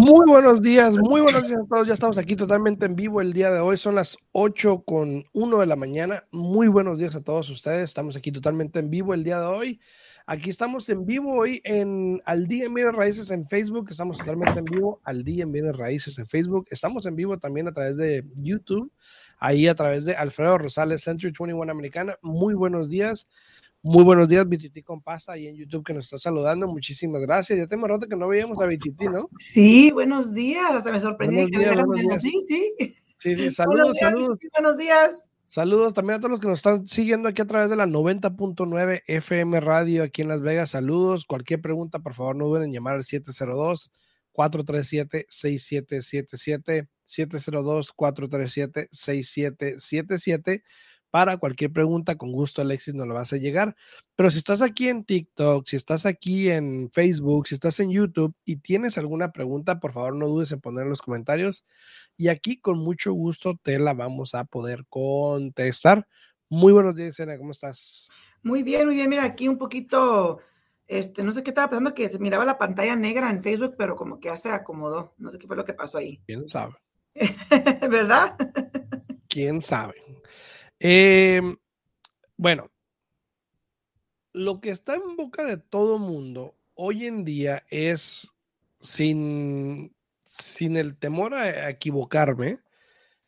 Muy buenos días, muy buenos días a todos. Ya estamos aquí totalmente en vivo el día de hoy. Son las 8 con 1 de la mañana. Muy buenos días a todos ustedes. Estamos aquí totalmente en vivo el día de hoy. Aquí estamos en vivo hoy en Al Día en Bienes Raíces en Facebook. Estamos totalmente en vivo Al Día en Bienes Raíces en Facebook. Estamos en vivo también a través de YouTube, ahí a través de Alfredo Rosales, Century 21 Americana. Muy buenos días. Muy buenos días, BTT con pasta, ahí en YouTube que nos está saludando. Muchísimas gracias. Ya tenemos rato que no veíamos a BTT, ¿no? Sí, buenos días. Hasta me sorprendí. Sí, sí. Sí, sí, saludos, saludos. Buenos días. Saludos también a todos los que nos están siguiendo aquí a través de la 90.9 FM Radio aquí en Las Vegas. Saludos. Cualquier pregunta, por favor, no duden en llamar al 702 437 6777 702 437 6777 para cualquier pregunta, con gusto Alexis nos lo vas a llegar. Pero si estás aquí en TikTok, si estás aquí en Facebook, si estás en YouTube y tienes alguna pregunta, por favor no dudes en poner en los comentarios y aquí con mucho gusto te la vamos a poder contestar. Muy buenos días, Ana, ¿cómo estás? Muy bien, muy bien. Mira, aquí un poquito, este, no sé qué estaba pasando, que se miraba la pantalla negra en Facebook, pero como que ya se acomodó. No sé qué fue lo que pasó ahí. ¿Quién sabe? ¿Verdad? ¿Quién sabe? Eh, bueno, lo que está en boca de todo mundo hoy en día es, sin, sin el temor a, equivocarme,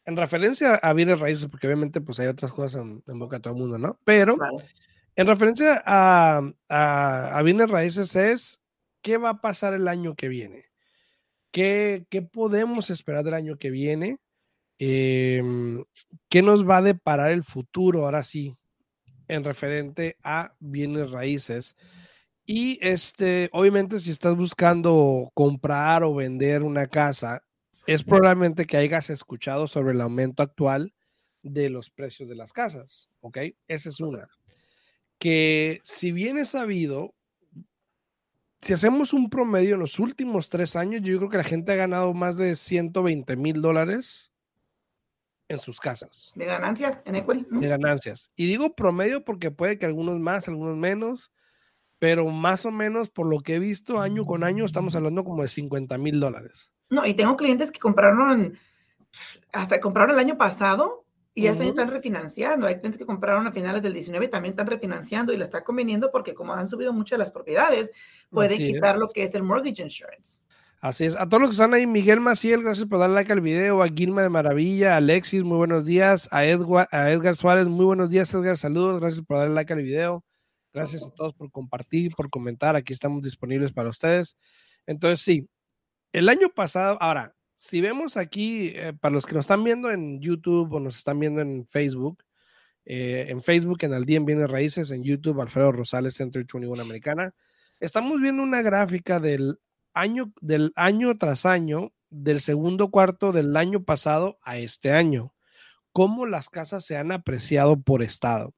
en referencia a bienes raíces, porque obviamente pues hay otras cosas en, boca de todo el mundo, ¿no? Pero en referencia a, a, a, bienes raíces es, ¿qué va a pasar el año que viene? ¿Qué, ¿Qué podemos esperar del año que viene? Em, ¿Qué nos va a deparar el futuro ahora sí en referente a bienes raíces? Y este, obviamente, si estás buscando comprar o vender una casa, es probablemente que hayas escuchado sobre el aumento actual de los precios de las casas, ¿ok? Esa es una. Que si bien es sabido, si hacemos un promedio en los últimos tres años, yo creo que la gente ha ganado más de 120 mil dólares en sus casas. De ganancias, en equity. De ganancias. Y digo promedio porque puede que algunos más, algunos menos, pero más o menos por lo que he visto año con año estamos hablando como de 50 mil dólares. No, y tengo clientes que compraron, hasta compraron el año pasado y ya se están refinanciando. Hay clientes que compraron a finales del 19 y también están refinanciando y le está conveniendo porque como han subido mucho las propiedades, pueden quitar lo que es el mortgage insurance. Así es. A todos los que están ahí, Miguel Maciel, gracias por darle like al video. A Guilma de Maravilla, Alexis, muy buenos días. A, Edgar, a Suárez, muy buenos días, Edgar. Saludos, gracias por darle like al video. Gracias a todos por compartir, por comentar. Aquí estamos disponibles para ustedes. Entonces, sí, el año pasado, ahora, si vemos aquí, eh, para los que nos están viendo en YouTube o nos están viendo en Facebook, eh, en Facebook, en Al Día en Bienes Raíces, en YouTube, Alfredo Rosales, Centro 21 Americana, estamos viendo una gráfica del año, del año tras año, del segundo cuarto del año pasado a este año, cómo las casas se han apreciado por estado.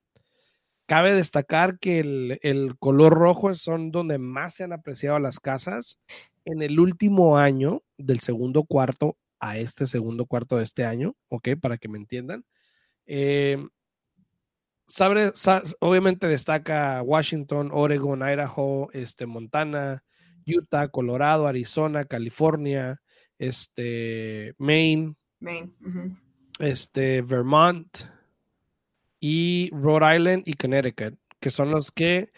Cabe destacar que el, el, color rojo son donde más se han apreciado las casas en el último año del segundo cuarto a este segundo cuarto de este año, ¿ok? Para que me entiendan. Eh, obviamente destaca Washington, Oregon, Idaho, este, Montana, Utah, Colorado, Arizona, California, este, Maine, este, Vermont y Rhode Island y Connecticut, que son los que,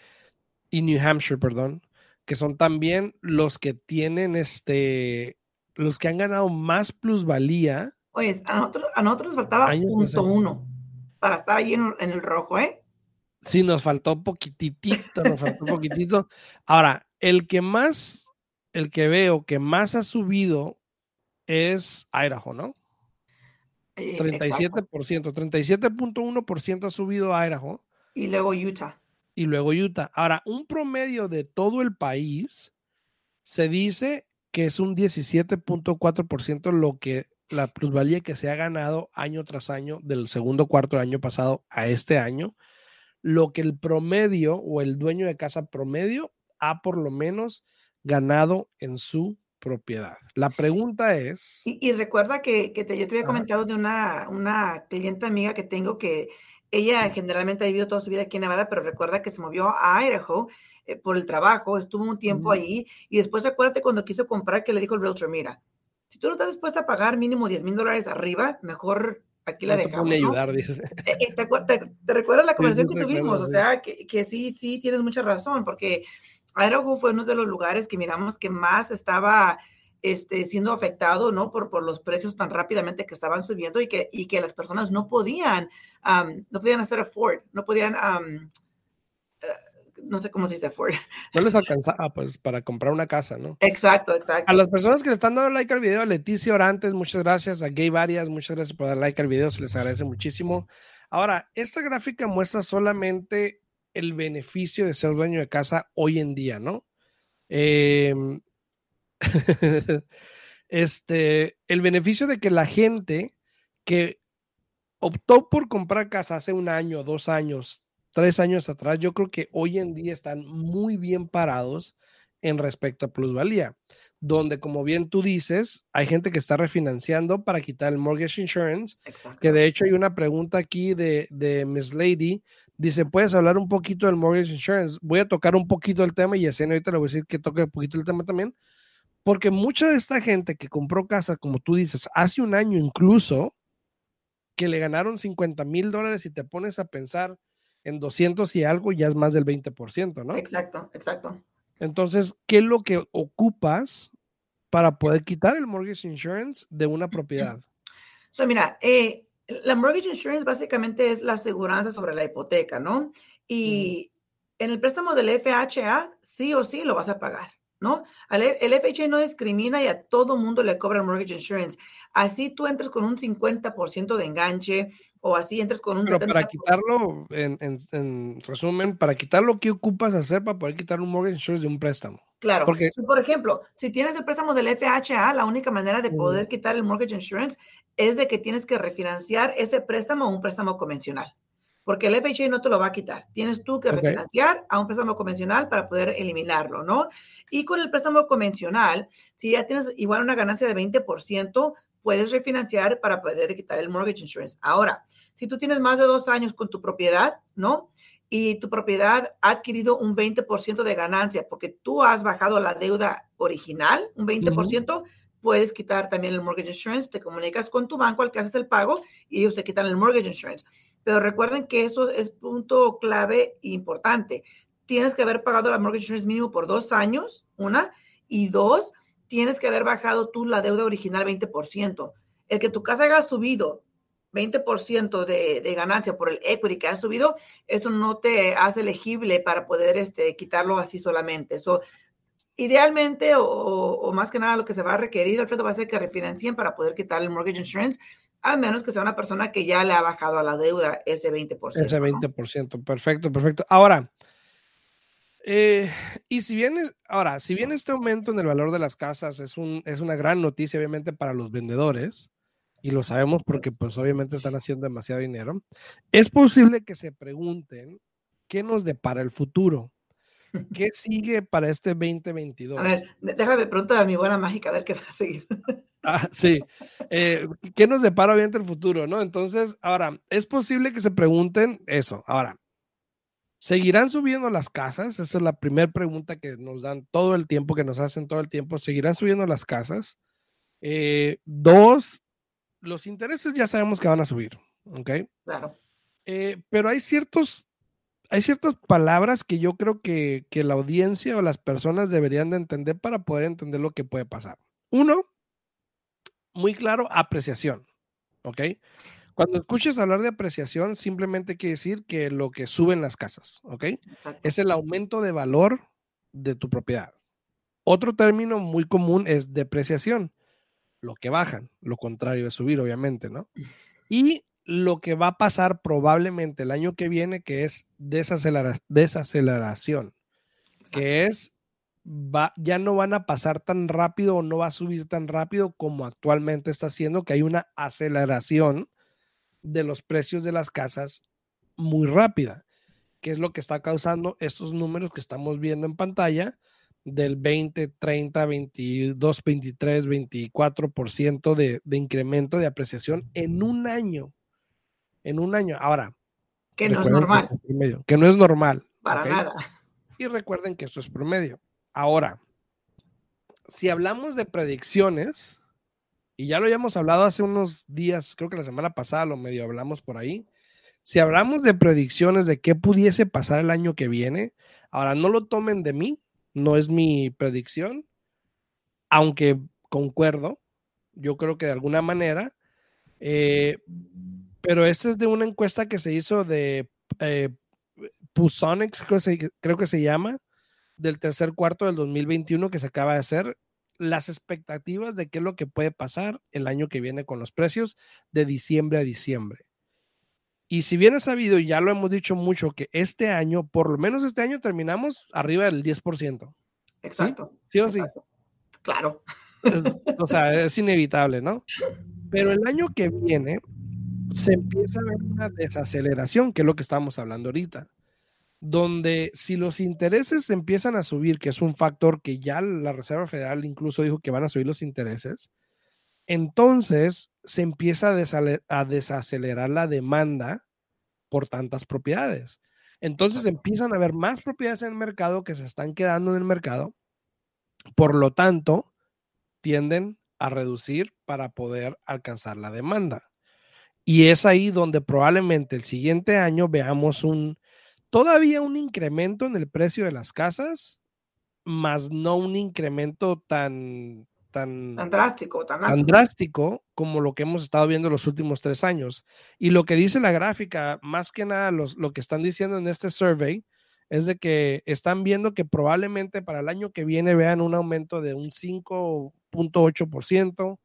y New Hampshire, perdón, que son también los que tienen este, los que han ganado más plusvalía. Oye, a nosotros, a nosotros nos faltaba punto uno para estar ahí en, en el rojo, ¿eh? Sí, nos faltó poquitito, nos faltó poquitito. Ahora, el que más, el que veo que más ha subido es Idaho, ¿no? 37%, 37.1% ha subido Idaho. Y luego Utah. Y luego Utah. Ahora, un promedio de todo el país se dice que es un 17.4% lo que la plusvalía que se ha ganado año tras año del segundo cuarto del año pasado a este año lo que el promedio o el dueño de casa promedio ha por lo menos ganado en su propiedad. La pregunta es... Y, recuerda que, que te, yo te había comentado de una, una cliente amiga que tengo que ella generalmente ha vivido toda su vida aquí en Nevada, pero recuerda que se movió a Idaho eh, por el trabajo, estuvo un tiempo ahí y después acuérdate cuando quiso comprar que le dijo el realtor, mira, si tú no estás dispuesta a pagar mínimo 10 mil dólares arriba, mejor aquí la dejamos. Te ayudar, dice. Eh, eh, ¿Te, recuerdas la conversación que tuvimos? O sea, que, que, sí, sí, tienes mucha razón, porque Idaho fue uno de los lugares que miramos que más estaba este, siendo afectado, ¿no? Por, por los precios tan rápidamente que estaban subiendo y que, y que las personas no podían, no podían hacer afford, no podían, eh, no sé cómo se dice afford. No les alcanzaba, pues, para comprar una casa, ¿no? Exacto, exacto. A las personas que le están dando like al video, a Leticia Orantes, muchas gracias, a Gay Varias, muchas gracias por dar like al video, se les agradece muchísimo. Ahora, esta gráfica muestra solamente el beneficio de ser dueño de casa hoy en día, ¿no? Eh, este, el beneficio de que la gente que optó por comprar casa hace un año, dos años, tres años atrás, yo creo que hoy en día están muy bien parados en respecto a plusvalía, donde como bien tú dices, hay gente que está refinanciando para quitar el mortgage insurance, que de hecho hay una pregunta aquí de, de Miss Lady, dice, ¿puedes hablar un poquito del mortgage insurance? Voy a tocar un poquito el tema y así ahorita le voy a decir que toque un poquito el tema también, porque mucha de esta gente que compró casa, como tú dices, hace un año incluso, que le ganaron 50 mil dólares y te pones a pensar en 200 y algo, ya es más del 20%, ¿no? Exacto, exacto. Entonces, ¿qué es lo que ocupas para poder quitar el mortgage insurance de una propiedad? So, mira, eh, la mortgage insurance básicamente es la aseguranza sobre la hipoteca, ¿no? Y en el préstamo del FHA, sí o sí lo vas a pagar. ¿no? El FHA no discrimina y a todo mundo le cobra el mortgage insurance. Así tú entras con un 50% de enganche o así entras con un Pero para quitarlo, en, resumen, para quitarlo, ¿qué ocupas hacer para poder quitar un mortgage insurance de un préstamo? Claro, Porque, por ejemplo, si tienes el préstamo del FHA, la única manera de poder quitar el mortgage insurance es de que tienes que refinanciar ese préstamo a un préstamo convencional porque el FHA no te lo va a quitar. Tienes tú que refinanciar a un préstamo convencional para poder eliminarlo, ¿no? Y con el préstamo convencional, si ya tienes igual una ganancia de 20%, puedes refinanciar para poder quitar el mortgage insurance. Ahora, si tú tienes más de dos años con tu propiedad, ¿no? Y tu propiedad ha adquirido un 20% de ganancia porque tú has bajado la deuda original, un 20%, puedes quitar también el mortgage insurance, te comunicas con tu banco al que haces el pago y ellos te quitan el mortgage insurance. Pero recuerden que eso es punto clave e importante. Tienes que haber pagado la mortgage insurance mínimo por dos años, una, y dos, tienes que haber bajado tú la deuda original 20%. El que tu casa haya subido 20% de, de, ganancia por el equity que ha subido, eso no te hace elegible para poder este, quitarlo así solamente. Eso, idealmente, o, más que nada, lo que se va a requerir, Alfredo, va a ser que refinancien para poder quitar el mortgage insurance, al menos que sea una persona que ya le ha bajado a la deuda ese 20%. Ese 20%, perfecto, perfecto. Ahora, eh, y si bien, ahora, si bien este aumento en el valor de las casas es, un, es una gran noticia, obviamente, para los vendedores, y lo sabemos porque, pues, obviamente están haciendo demasiado dinero, es posible que se pregunten qué nos depara el futuro. ¿Qué sigue para este 2022? A ver, déjame preguntar a mi buena mágica a ver qué va a seguir. Ah, sí. Eh, ¿Qué nos depara obviamente el futuro, no? Entonces, ahora, es posible que se pregunten eso. Ahora, ¿seguirán subiendo las casas? Esa es la primera pregunta que nos dan todo el tiempo, que nos hacen todo el tiempo. ¿Seguirán subiendo las casas? Eh, dos, los intereses ya sabemos que van a subir, ¿ok? Claro. Eh, pero hay ciertos hay ciertas palabras que yo creo que, que, la audiencia o las personas deberían de entender para poder entender lo que puede pasar. Uno, muy claro, apreciación. ¿Ok? Cuando escuches hablar de apreciación, simplemente quiere decir que lo que suben las casas, ¿ok? Es el aumento de valor de tu propiedad. Otro término muy común es depreciación, lo que bajan, lo contrario de subir, obviamente, ¿no? Y lo que va a pasar probablemente el año que viene, que es desaceleración, que es ya no van a pasar tan rápido o no va a subir tan rápido como actualmente está haciendo, que hay una aceleración de los precios de las casas muy rápida, que es lo que está causando estos números que estamos viendo en pantalla, del 20, 30, 22, 23, 24% de, de incremento de apreciación en un año. En un año. Ahora. Que no es normal. Que, no es normal. Para nada. Y recuerden que esto es promedio. Ahora, si hablamos de predicciones, y ya lo habíamos hablado hace unos días, creo que la semana pasada lo medio hablamos por ahí. Si hablamos de predicciones de qué pudiese pasar el año que viene, ahora no lo tomen de mí, no es mi predicción, aunque concuerdo, yo creo que de alguna manera, eh, pero esta es de una encuesta que se hizo de eh, Pusonics, creo, creo que se llama, del tercer cuarto del 2021 que se acaba de hacer, las expectativas de qué es lo que puede pasar el año que viene con los precios de diciembre a diciembre. Y si bien es sabido, y ya lo hemos dicho mucho, que este año, por lo menos este año, terminamos arriba del 10%. Exacto. ¿Sí, o sí? Claro. O sea, es inevitable, ¿no? Pero el año que viene se empieza a ver una desaceleración, que es lo que estamos hablando ahorita donde si los intereses empiezan a subir, que es un factor que ya la Reserva Federal incluso dijo que van a subir los intereses, entonces se empieza a, desacelerar la demanda por tantas propiedades. Entonces empiezan a haber más propiedades en el mercado que se están quedando en el mercado, por lo tanto, tienden a reducir para poder alcanzar la demanda. Y es ahí donde probablemente el siguiente año veamos un, todavía un incremento en el precio de las casas, más no un incremento tan, tan, drástico, tan, drástico como lo que hemos estado viendo los últimos tres años. Y lo que dice la gráfica, más que nada lo que están diciendo en este survey, es de que están viendo que probablemente para el año que viene vean un aumento de un 5.8%,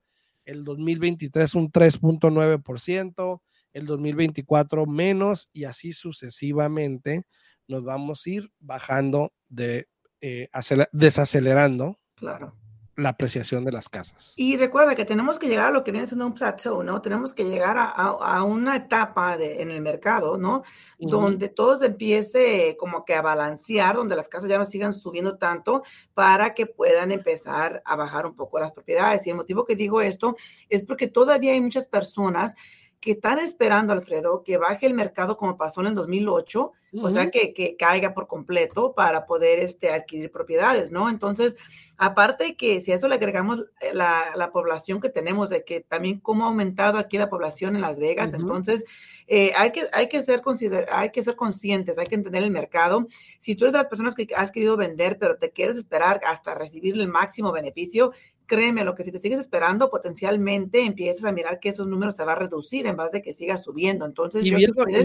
el 2023 un 3.9%, el 2024 menos y así sucesivamente nos vamos a ir bajando de, eh, desacelerando claro. la apreciación de las casas. Y recuerda que tenemos que llegar a lo que viene siendo un plateau, ¿no? Tenemos que llegar a, una etapa de, en el mercado, ¿no? Donde todo se empiece como que a balancear, donde las casas ya no sigan subiendo tanto para que puedan empezar a bajar un poco las propiedades. Y el motivo que digo esto es porque todavía hay muchas personas que están esperando, Alfredo, que baje el mercado como pasó en el 2008, o sea, que, que, caiga por completo para poder este, adquirir propiedades, ¿no? Entonces, aparte que si a eso le agregamos eh, la, la, población que tenemos, de que también cómo ha aumentado aquí la población en Las Vegas, entonces eh, hay, que, hay, que ser hay que ser conscientes, hay que entender el mercado. Si tú eres de las personas que has querido vender, pero te quieres esperar hasta recibir el máximo beneficio, créeme, lo que si te sigues esperando, potencialmente empiezas a mirar que esos números se va a reducir en vez de que siga subiendo. Entonces, y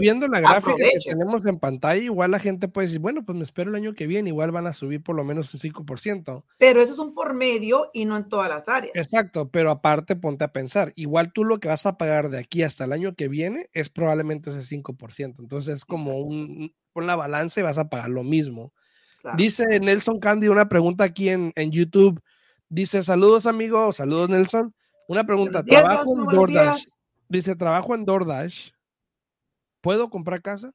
viendo, la gráfica que tenemos en pantalla, igual la gente puede decir, bueno, pues me espero el año que viene, igual van a subir por lo menos un 5%. Pero eso es un por medio y no en todas las áreas. Exacto, pero aparte ponte a pensar, igual tú lo que vas a pagar de aquí hasta el año que viene es probablemente ese 5%. Entonces es como un, con la balanza y vas a pagar lo mismo. Dice Nelson Candy una pregunta aquí en, en YouTube. Dice, saludos amigo, saludos Nelson. Una pregunta, trabajo en DoorDash. Dice, trabajo en DoorDash. ¿Puedo comprar casa?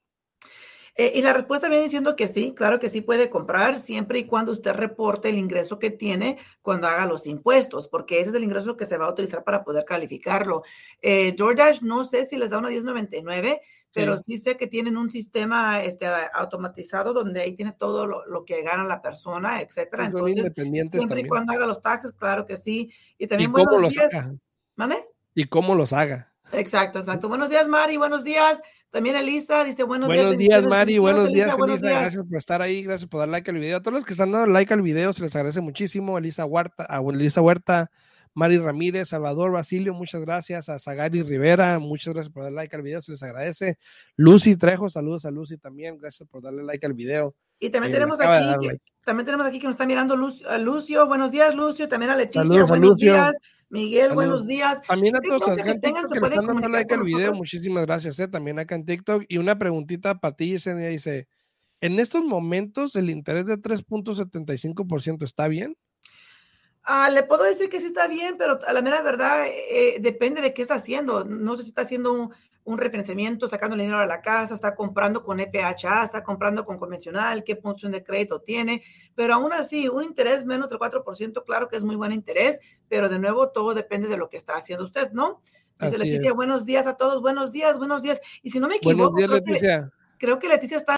Eh, y la respuesta viene diciendo que sí, claro que sí puede comprar siempre y cuando usted reporte el ingreso que tiene cuando haga los impuestos, porque ese es el ingreso que se va a utilizar para poder calificarlo. Eh, DoorDash no sé si les da una 1099, pero sí. sé que tienen un sistema este, automatizado donde ahí tiene todo lo, que gana la persona, etcétera. Entonces, siempre y cuando haga los taxes, claro que sí. Y también ¿Y los haga? ¿Mande? Y cómo los haga. Exacto, exacto. Buenos días, Mari. Buenos días. También Elisa dice buenos, días. Buenos días, Mari. Buenos días, Elisa. Gracias por estar ahí. Gracias por dar like al video. A todos los que están dando like al video, se les agradece muchísimo. Elisa Huerta, a Elisa Huerta, Mari Ramírez, Salvador Basilio, muchas gracias. A Zagari Rivera, muchas gracias por dar like al video, se les agradece. Lucy Trejo, saludos a Lucy también, gracias por darle like al video. Y también tenemos aquí, también tenemos aquí que nos está mirando Lucio, buenos días Lucio, también a Leticia, buenos días. Miguel, buenos días. También a todos acá en TikTok que, están dando like al video, muchísimas gracias, eh, también acá en TikTok. Y una preguntita para ti, dice, ¿en estos momentos el interés de 3.75% está bien? Ah, le puedo decir que sí está bien, pero a la mera verdad eh, depende de qué está haciendo. No sé si está haciendo un refinanciamiento, sacando dinero a la casa, está comprando con FHA, está comprando con convencional, qué función de crédito tiene, pero aún así, un interés menos del 4%, claro que es muy buen interés, pero de nuevo todo depende de lo que está haciendo usted, ¿no? Dice Leticia, buenos días a todos, buenos días, buenos días. Y si no me equivoco, creo, Que, creo que Leticia está